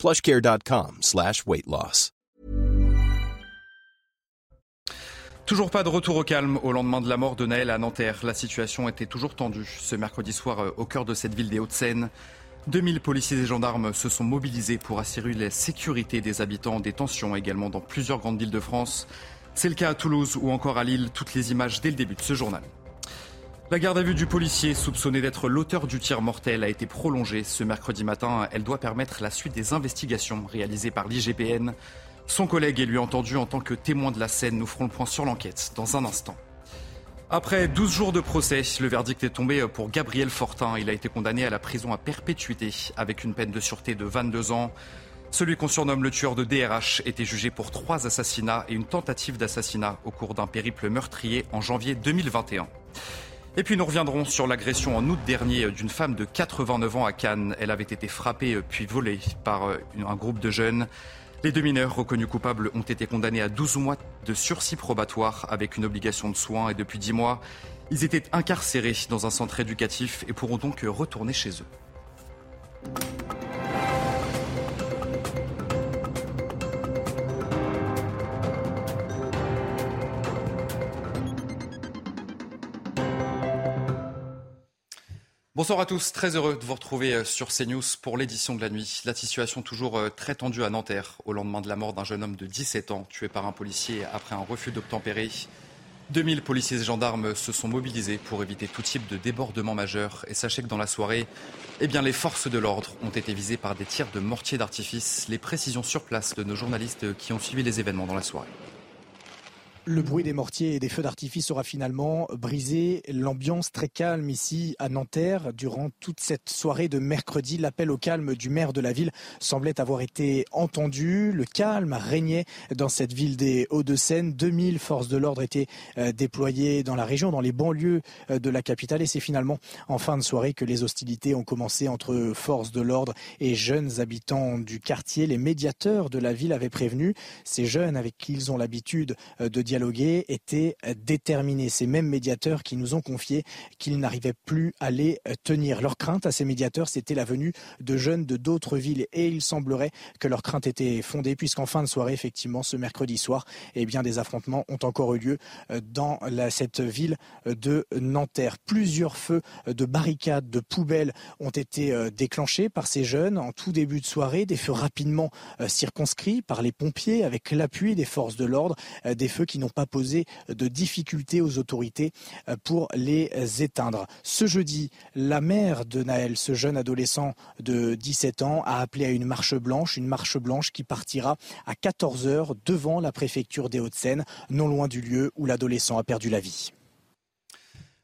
plushcare.com slash weight loss. Toujours pas de retour au calme au lendemain de la mort de Naël à Nanterre. La situation était toujours tendue ce mercredi soir euh, au cœur de cette ville des Hauts-de-Seine. 2000 policiers et gendarmes se sont mobilisés pour assurer la sécurité des habitants. Des tensions également dans plusieurs grandes villes de France. C'est le cas à Toulouse ou encore à Lille. Toutes les images dès le début de ce journal. La garde à vue du policier soupçonné d'être l'auteur du tir mortel a été prolongée ce mercredi matin. Elle doit permettre la suite des investigations réalisées par l'IGPN. Son collègue est lui entendu en tant que témoin de la scène. Nous ferons le point sur l'enquête dans un instant. Après 12 jours de procès, le verdict est tombé pour Gabriel Fortin. Il a été condamné à la prison à perpétuité avec une peine de sûreté de 22 ans. Celui qu'on surnomme le tueur de DRH était jugé pour trois assassinats et une tentative d'assassinat au cours d'un périple meurtrier en janvier 2021. Et puis nous reviendrons sur l'agression en août dernier d'une femme de 89 ans à Cannes. Elle avait été frappée puis volée par un groupe de jeunes. Les deux mineurs reconnus coupables ont été condamnés à 12 mois de sursis probatoire avec une obligation de soins et depuis 10 mois, ils étaient incarcérés dans un centre éducatif et pourront donc retourner chez eux. Bonsoir à tous, très heureux de vous retrouver sur CNews pour l'édition de la nuit. La situation toujours très tendue à Nanterre au lendemain de la mort d'un jeune homme de 17 ans tué par un policier après un refus d'obtempérer. 2000 policiers et gendarmes se sont mobilisés pour éviter tout type de débordement majeur et sachez que dans la soirée, eh bien, les forces de l'ordre ont été visées par des tirs de mortier d'artifice. Les précisions sur place de nos journalistes qui ont suivi les événements dans la soirée. Le bruit des mortiers et des feux d'artifice aura finalement brisé l'ambiance très calme ici à Nanterre. Durant toute cette soirée de mercredi, l'appel au calme du maire de la ville semblait avoir été entendu. Le calme régnait dans cette ville des Hauts-de-Seine. 2000 forces de l'ordre étaient déployées dans la région, dans les banlieues de la capitale. Et c'est finalement en fin de soirée que les hostilités ont commencé entre forces de l'ordre et jeunes habitants du quartier. Les médiateurs de la ville avaient prévenu ces jeunes avec qui ils ont l'habitude de dialoguer étaient déterminés. Ces mêmes médiateurs qui nous ont confié qu'ils n'arrivaient plus à les tenir. Leur crainte à ces médiateurs, c'était la venue de jeunes de d'autres villes. Et il semblerait que leur crainte était fondée, puisqu'en fin de soirée, effectivement, ce mercredi soir, eh bien, des affrontements ont encore eu lieu dans la, cette ville de Nanterre. Plusieurs feux de barricades, de poubelles ont été déclenchés par ces jeunes en tout début de soirée. Des feux rapidement circonscrits par les pompiers avec l'appui des forces de l'ordre. Des feux qui n'ont pas posé de difficultés aux autorités pour les éteindre. Ce jeudi, la mère de Naël, ce jeune adolescent de 17 ans, a appelé à une marche blanche, une marche blanche qui partira à 14h devant la préfecture des Hauts-de-Seine, non loin du lieu où l'adolescent a perdu la vie.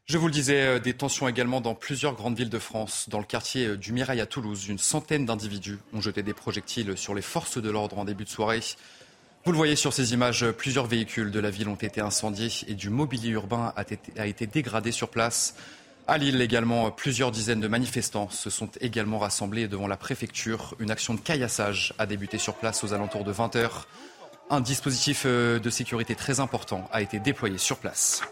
Je vous le disais, des tensions également dans plusieurs grandes villes de France. Dans le quartier du Mirail à Toulouse, une centaine d'individus ont jeté des projectiles sur les forces de l'ordre en début de soirée. Vous le voyez sur ces images, plusieurs véhicules de la ville ont été incendiés et du mobilier urbain a été, dégradé sur place. À Lille également, plusieurs dizaines de manifestants se sont également rassemblés devant la préfecture. Une action de caillassage a débuté sur place aux alentours de 20h. Un dispositif de sécurité très important a été déployé sur place.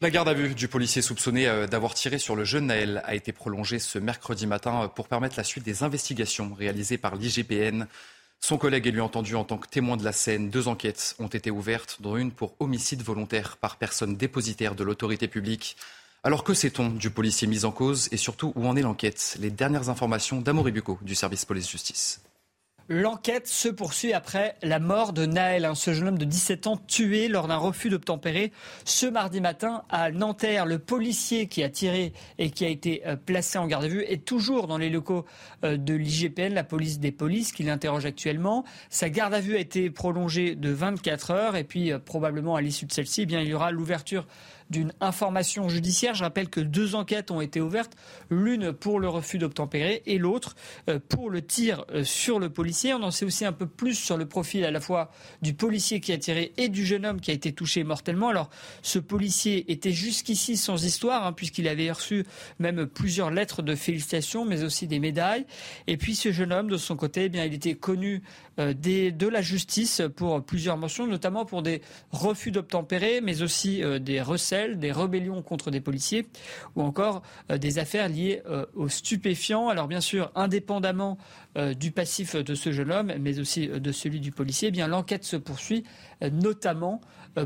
La garde à vue du policier soupçonné d'avoir tiré sur le jeune Naël a été prolongée ce mercredi matin pour permettre la suite des investigations réalisées par l'IGPN. Son collègue est lui entendu en tant que témoin de la scène. Deux enquêtes ont été ouvertes, dont une pour homicide volontaire par personne dépositaire de l'autorité publique. Alors que sait-on du policier mis en cause et surtout où en est l'enquête? Les dernières informations d'Amory Bucco du service police-justice. L'enquête se poursuit après la mort de Naël, ce jeune homme de 17 ans tué lors d'un refus d'obtempérer ce mardi matin à Nanterre. Le policier qui a tiré et qui a été placé en garde à vue est toujours dans les locaux de l'IGPN, la police des polices, qui l'interroge actuellement. Sa garde à vue a été prolongée de 24 heures et puis probablement à l'issue de celle-ci, eh bien il y aura l'ouverture d'une information judiciaire. Je rappelle que deux enquêtes ont été ouvertes, l'une pour le refus d'obtempérer et l'autre euh, pour le tir euh, sur le policier. On en sait aussi un peu plus sur le profil à la fois du policier qui a tiré et du jeune homme qui a été touché mortellement. Alors, ce policier était jusqu'ici sans histoire, hein, puisqu'il avait reçu même plusieurs lettres de félicitations, mais aussi des médailles. Et puis, ce jeune homme, de son côté, eh bien, il était connu euh, de la justice pour plusieurs mentions, notamment pour des refus d'obtempérer, mais aussi euh, des recels, des rébellions contre des policiers, ou encore euh, des affaires liées aux stupéfiants. Alors bien sûr, indépendamment du passif de ce jeune homme, mais aussi de celui du policier, eh bien l'enquête se poursuit, notamment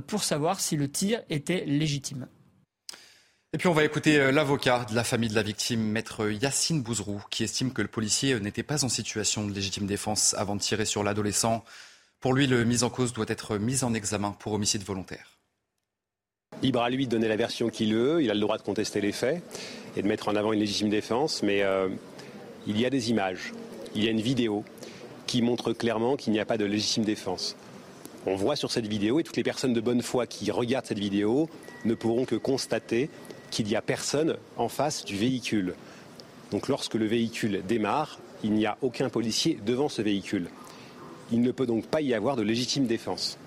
pour savoir si le tir était légitime. Et puis on va écouter euh, l'avocat de la famille de la victime, maître Yacine Bouzrou, qui estime que le policier euh, n'était pas en situation de légitime défense avant de tirer sur l'adolescent. Pour lui, le mis en cause doit être mis en examen pour homicide volontaire. Libre à lui de donner la version qu'il veut, il a le droit de contester les faits et de mettre en avant une légitime défense, mais euh, il y a des images, il y a une vidéo qui montre clairement qu'il n'y a pas de légitime défense. On voit sur cette vidéo, et toutes les personnes de bonne foi qui regardent cette vidéo ne pourront que constater qu'il n'y a personne en face du véhicule. Donc lorsque le véhicule démarre, il n'y a aucun policier devant ce véhicule. Il ne peut donc pas y avoir de légitime défense.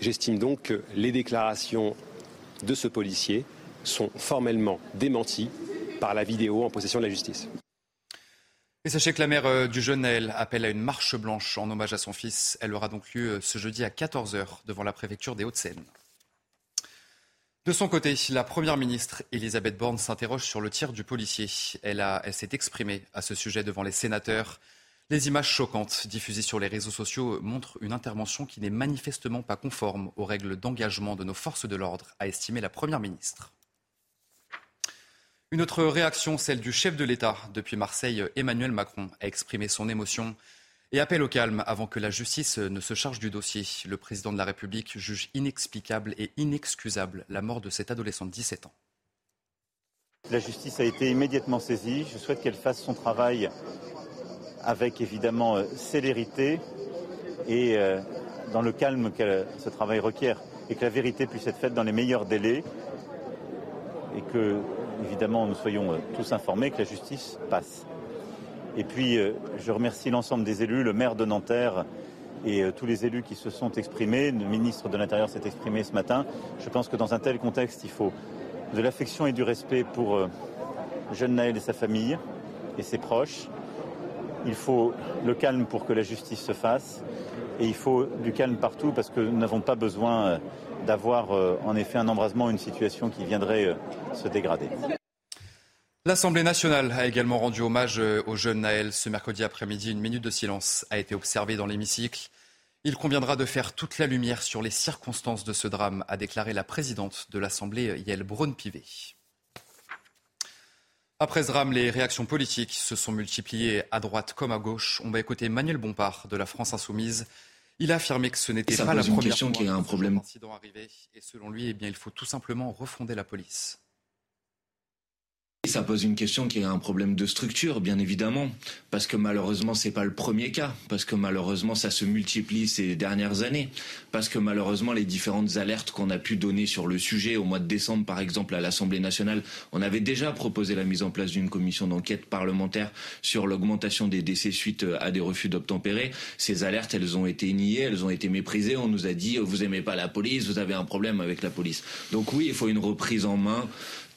J'estime donc que les déclarations de ce policier sont formellement démenties par la vidéo en possession de la justice. Et sachez que la mère euh, du jeune Naël appelle à une marche blanche en hommage à son fils. Elle aura donc lieu euh, ce jeudi à 14h devant la préfecture des Hauts-de-Seine. De son côté, la Première ministre Elisabeth Borne s'interroge sur le tir du policier. Elle, elle s'est exprimée à ce sujet devant les sénateurs. Les images choquantes diffusées sur les réseaux sociaux montrent une intervention qui n'est manifestement pas conforme aux règles d'engagement de nos forces de l'ordre, a estimé la Première ministre. Une autre réaction, celle du chef de l'État. Depuis Marseille, Emmanuel Macron a exprimé son émotion et appelle au calme avant que la justice ne se charge du dossier. Le président de la République juge inexplicable et inexcusable la mort de cet adolescent de 17 ans. La justice a été immédiatement saisie. Je souhaite qu'elle fasse son travail avec évidemment euh, célérité et euh, dans le calme que ce travail requiert et que la vérité puisse être faite dans les meilleurs délais et que évidemment nous soyons euh, tous informés que la justice passe. Et puis, euh, je remercie l'ensemble des élus, le maire de Nanterre et euh, tous les élus qui se sont exprimés. Le ministre de l'Intérieur s'est exprimé ce matin. Je pense que dans un tel contexte, il faut de l'affection et du respect pour euh, jeune Naël et sa famille et ses proches. Il faut le calme pour que la justice se fasse. Et il faut du calme partout parce que nous n'avons pas besoin d'avoir en effet un embrasement, une situation qui viendrait se dégrader. L'Assemblée nationale a également rendu hommage euh, au jeune Naël. Ce mercredi après-midi, une minute de silence a été observée dans l'hémicycle. Il conviendra de faire toute la lumière sur les circonstances de ce drame, a déclaré la présidente de l'Assemblée, Yael Braun-Pivet. Après ce drame, les réactions politiques se sont multipliées à droite comme à gauche. On va écouter Manuel Bompard de la France Insoumise. Il a affirmé que ce n'était pas la première question fois a un problème. incident arrivé. Et selon lui, eh bien, il faut tout simplement refonder la police. Ça pose une question qui est un problème de structure, bien évidemment, parce que malheureusement c'est pas le premier cas, parce que malheureusement ça se multiplie ces dernières années, parce que malheureusement les différentes alertes qu'on a pu donner sur le sujet au mois de décembre, par exemple à l'Assemblée nationale, on avait déjà proposé la mise en place d'une commission d'enquête parlementaire sur l'augmentation des décès suite à des refus d'obtempérer. Ces alertes, elles ont été niées, elles ont été méprisées. On nous a dit vous aimez pas la police, vous avez un problème avec la police. Donc oui, il faut une reprise en main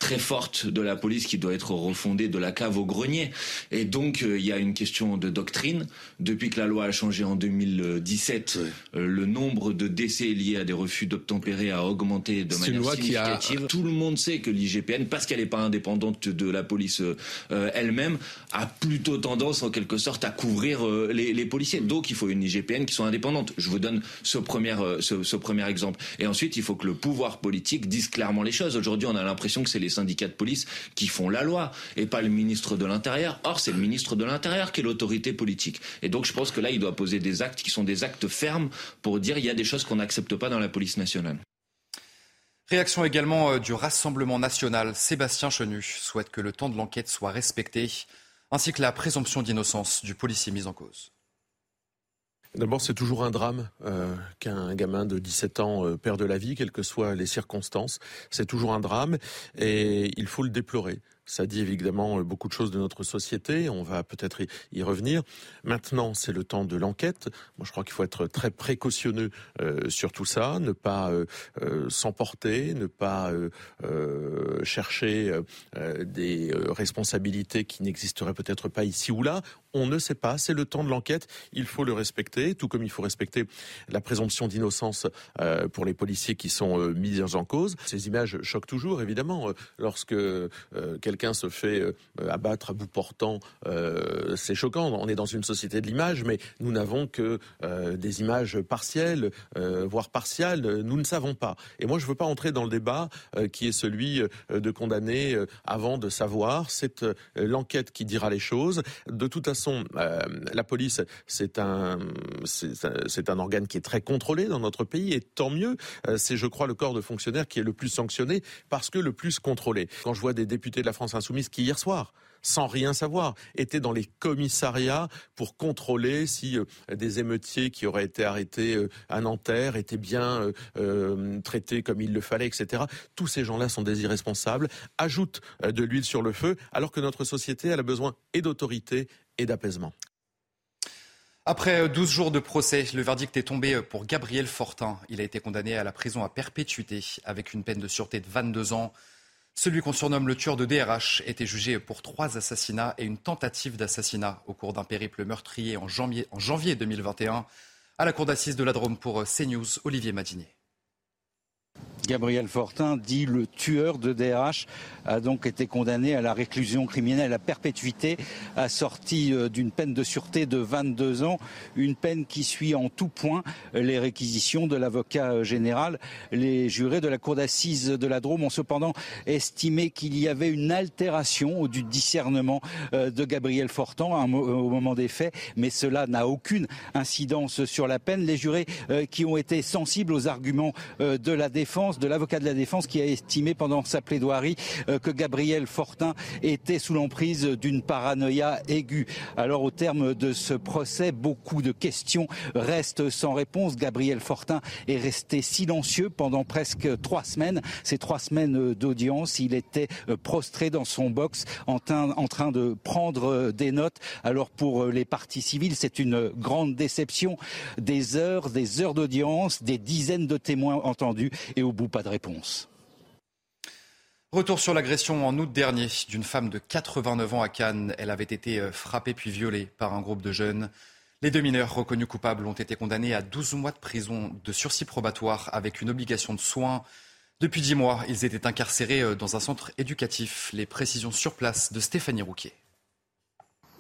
très forte de la police qui doit être refondée de la cave au grenier. Et donc, euh, il y a une question de doctrine. Depuis que la loi a changé en 2017, euh, le nombre de décès liés à des refus d'obtempérer a augmenté de manière significative. Tout le monde sait que l'IGPN, parce qu'elle n'est pas indépendante de la police euh, elle-même, a plutôt tendance, en quelque sorte, à couvrir les, les, policiers. Donc, il faut une IGPN qui soit indépendante. Je vous donne ce premier, ce, ce premier exemple. Et ensuite, il faut que le pouvoir politique dise clairement les choses. Aujourd'hui, on a l'impression que c'est les syndicats de police qui font la loi et pas le ministre de l'Intérieur. Or, c'est le ministre de l'Intérieur qui est l'autorité politique. Et donc, je pense que là, il doit poser des actes qui sont des actes fermes pour dire il y a des choses qu'on n'accepte pas dans la police nationale. Réaction également euh, du Rassemblement national. Sébastien Chenu souhaite que le temps de l'enquête soit respecté, ainsi que la présomption d'innocence du policier mis en cause. D'abord, c'est toujours un drame euh, qu'un gamin de 17 ans euh, perde la vie, quelles que soient les circonstances. C'est toujours un drame et il faut le déplorer. Ça dit évidemment euh, beaucoup de choses de notre société. On va peut-être y revenir. Maintenant, c'est le temps de l'enquête. Moi, je crois qu'il faut être très précautionneux euh, sur tout ça, ne pas euh, s'emporter, ne pas chercher des responsabilités qui n'existeraient peut-être pas ici ou là. On ne sait pas. C'est le temps de l'enquête. Il faut le respecter, tout comme il faut respecter la présomption d'innocence pour les policiers qui sont mis en cause. Ces images choquent toujours, évidemment, lorsque quelqu'un se fait euh, abattre à bout portant, euh, c'est choquant. On est dans une société de l'image, mais nous n'avons que euh, des images partielles, voire partiales. Nous ne savons pas. Et moi, je ne veux pas entrer dans le débat qui est celui de condamner avant de savoir. C'est l'enquête qui dira les choses. De toute façon, la police, c'est un, c'est un organe qui est très contrôlé dans notre pays, et tant mieux. C'est, je crois, le corps de fonctionnaires qui est le plus sanctionné parce que le plus contrôlé. Quand je vois des députés de la France Insoumise qui hier soir sans rien savoir, étaient dans les commissariats pour contrôler si euh, des émeutiers qui auraient été arrêtés euh, à Nanterre étaient bien euh, traités comme il le fallait, etc. Tous ces gens-là sont des irresponsables, ajoutent de l'huile sur le feu, alors que notre société elle a besoin et d'autorité et d'apaisement. Après 12 jours de procès, le verdict est tombé pour Gabriel Fortin. Il a été condamné à la prison à perpétuité avec une peine de sûreté de 22 ans. Celui qu'on surnomme le tueur de DRH était jugé pour trois assassinats et une tentative d'assassinat au cours d'un périple meurtrier en janvier, en janvier 2021 à la cour d'assises de la Drôme pour CNews, Olivier Madinier. Gabriel Fortin, dit le tueur de DRH, a donc été condamné à la réclusion criminelle à perpétuité, assortie euh, d'une peine de sûreté de 22 ans, une peine qui suit en tout point les réquisitions de l'avocat euh, général. Les jurés de la cour d'assises de la Drôme ont cependant estimé qu'il y avait une altération du discernement euh, de Gabriel Fortin au moment des faits, mais cela n'a aucune incidence sur la peine. Les jurés qui ont été sensibles aux arguments de la défense de l'avocat de la défense qui a estimé pendant sa plaidoirie euh, que Gabriel Fortin était sous l'emprise d'une paranoïa aiguë. Alors au terme de ce procès, beaucoup de questions restent sans réponse. Gabriel Fortin est resté silencieux pendant presque trois semaines. Ces trois semaines d'audience, il était euh, prostré dans son box en, train de prendre euh, des notes. Alors pour les parties civiles, c'est une grande déception. Des heures, des heures d'audience, des dizaines de témoins entendus et au bout pas de réponse. Retour sur l'agression en août dernier d'une femme de 89 ans à Cannes. Elle avait été euh, frappée puis violée par un groupe de jeunes. Les deux mineurs reconnus coupables ont été condamnés à 12 mois de prison de sursis probatoire avec une obligation de soins. Depuis 10 mois, ils étaient incarcérés euh, dans un centre éducatif. Les précisions sur place de Stéphanie Rouquet.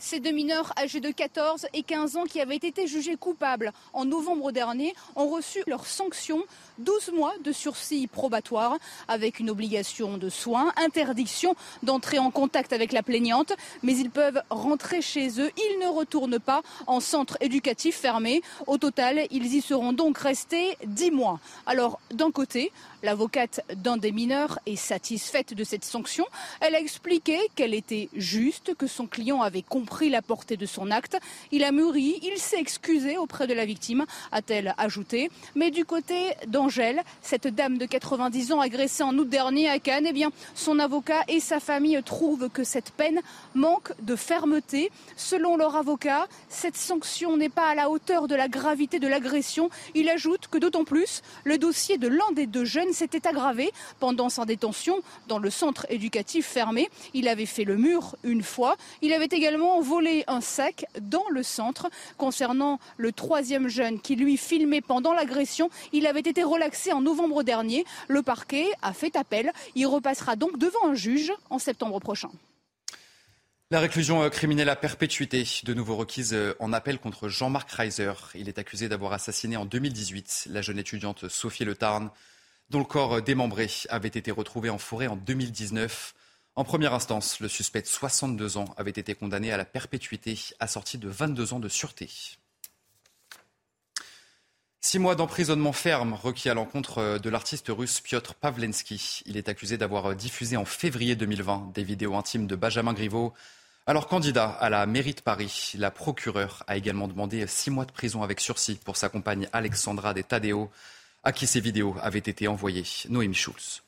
Ces deux mineurs âgés de 14 et 15 ans qui avaient été jugés coupables en novembre dernier ont reçu leur sanction 12 mois de sursis probatoire avec une obligation de soins, interdiction d'entrer en contact avec la plaignante, mais ils peuvent rentrer chez eux. Ils ne retournent pas en centre éducatif fermé. Au total, ils y seront donc restés 10 mois. Alors, d'un côté, l'avocate d'un des mineurs est satisfaite de cette sanction. Elle a expliqué qu'elle était juste, que son client avait compris pris la portée de son acte. Il a mûri, il s'est excusé auprès de la victime, a-t-elle ajouté. Mais du côté d'Angèle, cette dame de 90 ans agressée en août dernier à Cannes, eh bien, son avocat et sa famille trouvent que cette peine manque de fermeté. Selon leur avocat, cette sanction n'est pas à la hauteur de la gravité de l'agression. Il ajoute que d'autant plus, le dossier de l'un des deux jeunes s'était aggravé pendant sa détention dans le centre éducatif fermé. Il avait fait le mur une fois. Il avait également volé un sac dans le centre. Concernant le troisième jeune qui lui filmait pendant l'agression, il avait été relaxé en novembre dernier. Le parquet a fait appel. Il repassera donc devant un juge en septembre prochain. La réclusion criminelle à perpétuité, de nouveau requise en appel contre Jean-Marc Reiser. Il est accusé d'avoir assassiné en 2018 la jeune étudiante Sophie Le Tarn, dont le corps démembré avait été retrouvé en forêt en 2019. En première instance, le suspect de 62 ans avait été condamné à la perpétuité, assorti de 22 ans de sûreté. Six mois d'emprisonnement ferme requis à l'encontre de l'artiste russe Piotr Pavlensky. Il est accusé d'avoir diffusé en février 2020 des vidéos intimes de Benjamin Griveaux Alors, candidat à la mairie de Paris, la procureure a également demandé six mois de prison avec sursis pour sa compagne Alexandra de Tadeo, à qui ces vidéos avaient été envoyées. Noémie Schulz.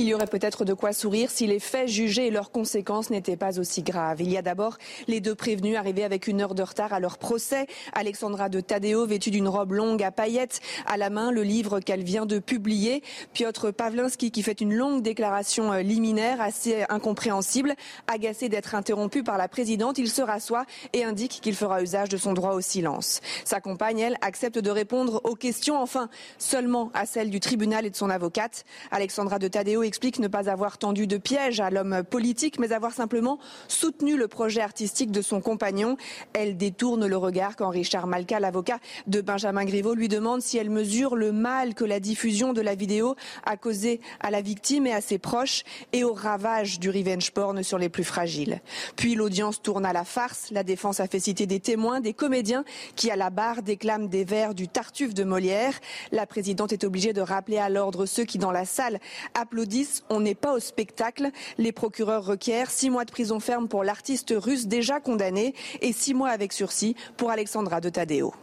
Il y aurait peut-être de quoi sourire si les faits jugés et leurs conséquences n'étaient pas aussi graves. Il y a d'abord les deux prévenus arrivés avec une heure de retard à leur procès. Alexandra de Tadeo, vêtue d'une robe longue à paillettes, à la main le livre qu'elle vient de publier. Piotr Pavlinsky qui fait une longue déclaration euh, liminaire assez incompréhensible. Agacé d'être interrompu par la présidente, il se rassoit et indique qu'il fera usage de son droit au silence. Sa compagne, elle, accepte de répondre aux questions, enfin seulement à celles du tribunal et de son avocate. Alexandra de Tadeo explique ne pas avoir tendu de piège à l'homme politique, mais avoir simplement soutenu le projet artistique de son compagnon. Elle détourne le regard quand Richard Malka, l'avocat de Benjamin Griveaux, lui demande si elle mesure le mal que la diffusion de la vidéo a causé à la victime et à ses proches et au ravage du revenge porn sur les plus fragiles. Puis l'audience tourne à la farce. La défense a fait citer des témoins, des comédiens qui à la barre déclament des vers du Tartuffe de Molière. La présidente est obligée de rappeler à l'ordre ceux qui dans la salle applaudissent on n'est pas au spectacle. Les procureurs requièrent six mois de prison ferme pour l'artiste russe déjà condamné et six mois avec sursis pour Alexandra de Tadeo.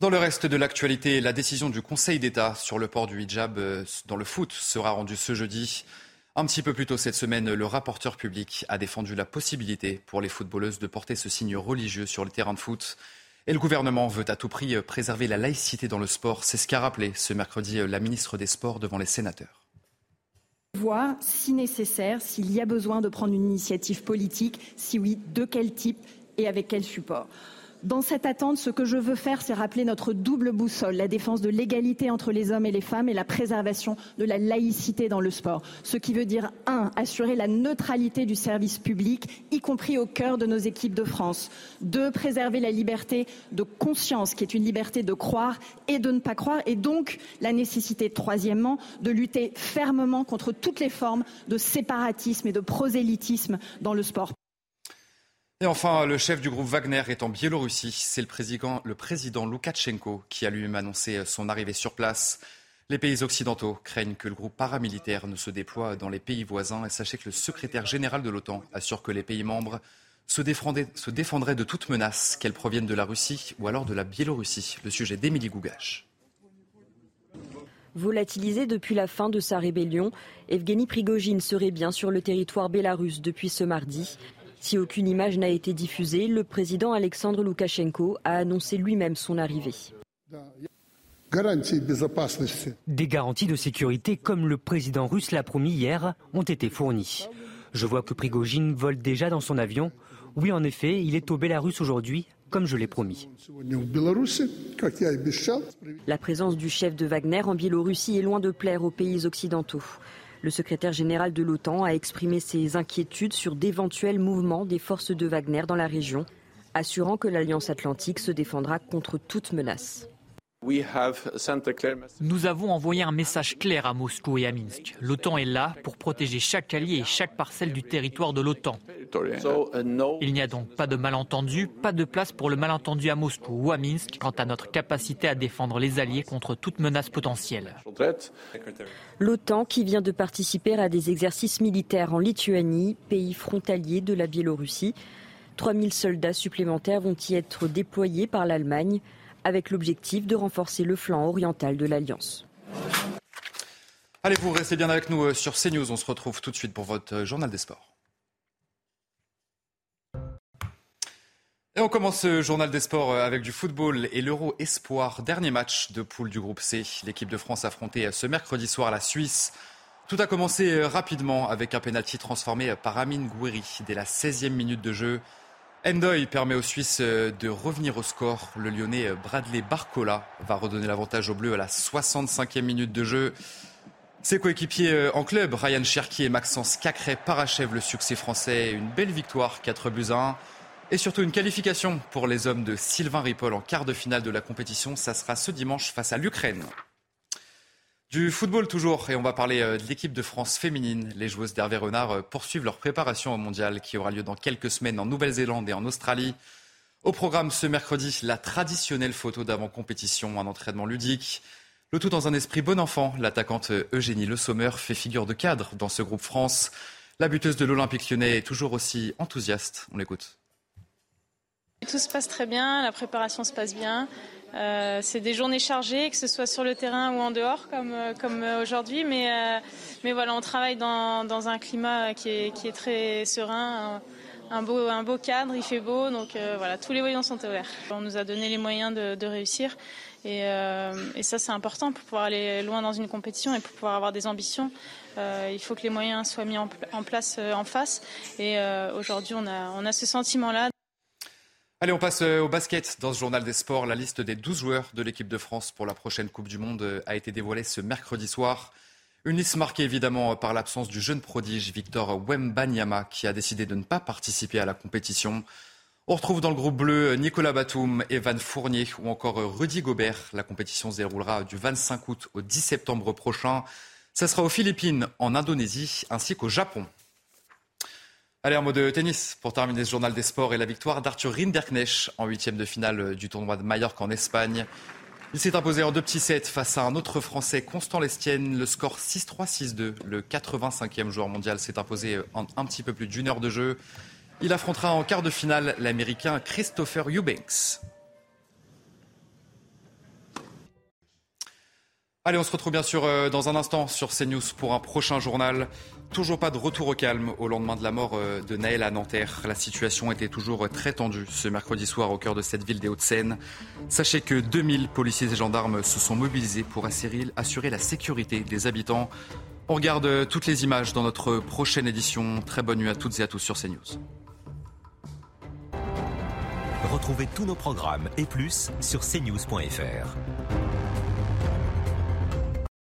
Dans le reste de l'actualité, la décision du Conseil d'État sur le port du hijab euh, dans le foot sera rendue ce jeudi. Un petit peu plus tôt cette semaine, le rapporteur public a défendu la possibilité pour les footballeuses de porter ce signe religieux sur le terrain de foot. Et le gouvernement veut à tout prix préserver la laïcité dans le sport. C'est ce qu'a rappelé ce mercredi euh, la ministre des Sports devant les sénateurs voir si nécessaire, s'il y a besoin de prendre une initiative politique, si oui, de quel type et avec quel support. Dans cette attente, ce que je veux faire, c'est rappeler notre double boussole, la défense de l'égalité entre les hommes et les femmes et la préservation de la laïcité dans le sport. Ce qui veut dire, un, assurer la neutralité du service public, y compris au cœur de nos équipes de France. Deux, préserver la liberté de conscience, qui est une liberté de croire et de ne pas croire. Et donc, la nécessité, troisièmement, de lutter fermement contre toutes les formes de séparatisme et de prosélytisme dans le sport. Et enfin, le chef du groupe Wagner est en Biélorussie. C'est le président, Loukachenko qui a lui-même annoncé son arrivée sur place. Les pays occidentaux craignent que le groupe paramilitaire ne se déploie dans les pays voisins. Et sachez que le secrétaire général de l'OTAN assure que les pays membres se défendraient, de toute menace, qu'elle provienne de la Russie ou alors de la Biélorussie. Le sujet d'Émilie Gougache. Volatilisé depuis la fin de sa rébellion, Evgeny Prigogine serait bien sur le territoire bélarus depuis ce mardi. Si aucune image n'a été diffusée, le président Alexandre Loukachenko a annoncé lui-même son arrivée. Des garanties de sécurité, comme le président russe l'a promis hier, ont été fournies. Je vois que Prigogine vole déjà dans son avion. Oui, en effet, il est au Bélarus aujourd'hui, comme je l'ai promis. La présence du chef de Wagner en Biélorussie est loin de plaire aux pays occidentaux. Le secrétaire général de l'OTAN a exprimé ses inquiétudes sur d'éventuels mouvements des forces de Wagner dans la région, assurant que l'Alliance atlantique se défendra contre toute menace. Nous avons envoyé un message clair à Moscou et à Minsk. L'OTAN est là pour protéger chaque allié et chaque parcelle du territoire de l'OTAN. Il n'y a donc pas de malentendu, pas de place pour le malentendu à Moscou ou à Minsk quant à notre capacité à défendre les alliés contre toute menace potentielle. L'OTAN qui vient de participer à des exercices militaires en Lituanie, pays frontalier de la Biélorussie. 3000 soldats supplémentaires vont y être déployés par l'Allemagne avec l'objectif de renforcer le flanc oriental de l'Alliance. Allez, vous restez bien avec nous euh, sur CNews. On se retrouve tout de suite pour votre euh, journal des sports. Et on commence ce journal des sports euh, avec du football et l'Euro Espoir. Dernier match de poule du groupe C. L'équipe de France affrontait ce mercredi soir la Suisse. Tout a commencé rapidement avec un pénalty transformé par Amine Gouiri dès la 16e minute de jeu. Endoy permet aux Suisses euh, de revenir au score. Le Lyonnais euh, Bradley Barcola va redonner l'avantage aux Bleus à la 65e minute de jeu. Ses coéquipiers euh, en club, Ryan Cherki et Maxence Cacré, parachèvent le succès français. Une belle victoire, 4 buts à 1. Et surtout une qualification pour les hommes de Sylvain Ripoll en quart de finale de la compétition. Ça sera ce dimanche face à l'Ukraine. Du football toujours, et on va parler euh, de l'équipe de France féminine. Les joueuses d'Hervé Renard euh, poursuivent leur préparation au mondial qui aura lieu dans quelques semaines en Nouvelle-Zélande et en Australie. Au programme ce mercredi, la traditionnelle photo d'avant-compétition, un entraînement ludique. Le tout dans un esprit bon enfant. L'attaquante Eugénie Le Sommer fait figure de cadre dans ce groupe France. La buteuse de l'Olympique lyonnais est toujours aussi enthousiaste. On l'écoute. Tout se passe très bien, la préparation se passe bien. Euh, c'est des journées chargées, que ce soit sur le terrain ou en dehors, comme, euh, comme euh, aujourd'hui. Mais, mais voilà, on travaille dans, dans un climat qui est, qui est très serein, un, beau, un beau cadre, il fait beau. Donc voilà, tous les voyants sont ouverts. On nous a donné les moyens de, réussir. Et, et ça, c'est important pour pouvoir aller loin dans une compétition et pour pouvoir avoir des ambitions. il faut que les moyens soient mis en, en place en face. Et aujourd'hui, on a, on a ce sentiment-là. Allez, on passe euh, au basket. Dans ce journal des sports, la liste des 12 joueurs de l'équipe de France pour la prochaine Coupe du Monde euh, a été dévoilée ce mercredi soir. Une liste marquée évidemment par l'absence du jeune prodige Victor Wembanyama qui a décidé de ne pas participer à la compétition. On retrouve dans le groupe bleu Nicolas Batum, Evan Fournier ou encore Rudy Gobert. La compétition se déroulera du 25 août au 10 septembre prochain. Ce sera aux Philippines, en Indonésie ainsi qu'au Japon. Allez, un mot de tennis pour terminer ce journal des sports et la victoire d'Arthur Rinderknecht en huitième de finale du tournoi de Mallorca en Espagne. Il s'est imposé en deux petits sets face à un autre Français, Constant Lestienne. Le score 6-3-6-2. Le 85e joueur mondial s'est imposé en un petit peu plus d'une heure de jeu. Il affrontera en quart de finale l'Américain Christopher Eubanks. Allez, on se retrouve bien sûr euh, dans un instant sur CNews pour un prochain journal. Toujours pas de retour au calme au lendemain de la mort euh, de Naël à Nanterre. La situation était toujours très tendue ce mercredi soir au cœur de cette ville des Hauts-de-Seine. Sachez que 2000 policiers et gendarmes se sont mobilisés pour assurer la sécurité des habitants. On regarde toutes les images dans notre prochaine édition. Très bonne nuit à toutes et à tous sur CNews. Retrouvez tous nos programmes et plus sur cnews.fr.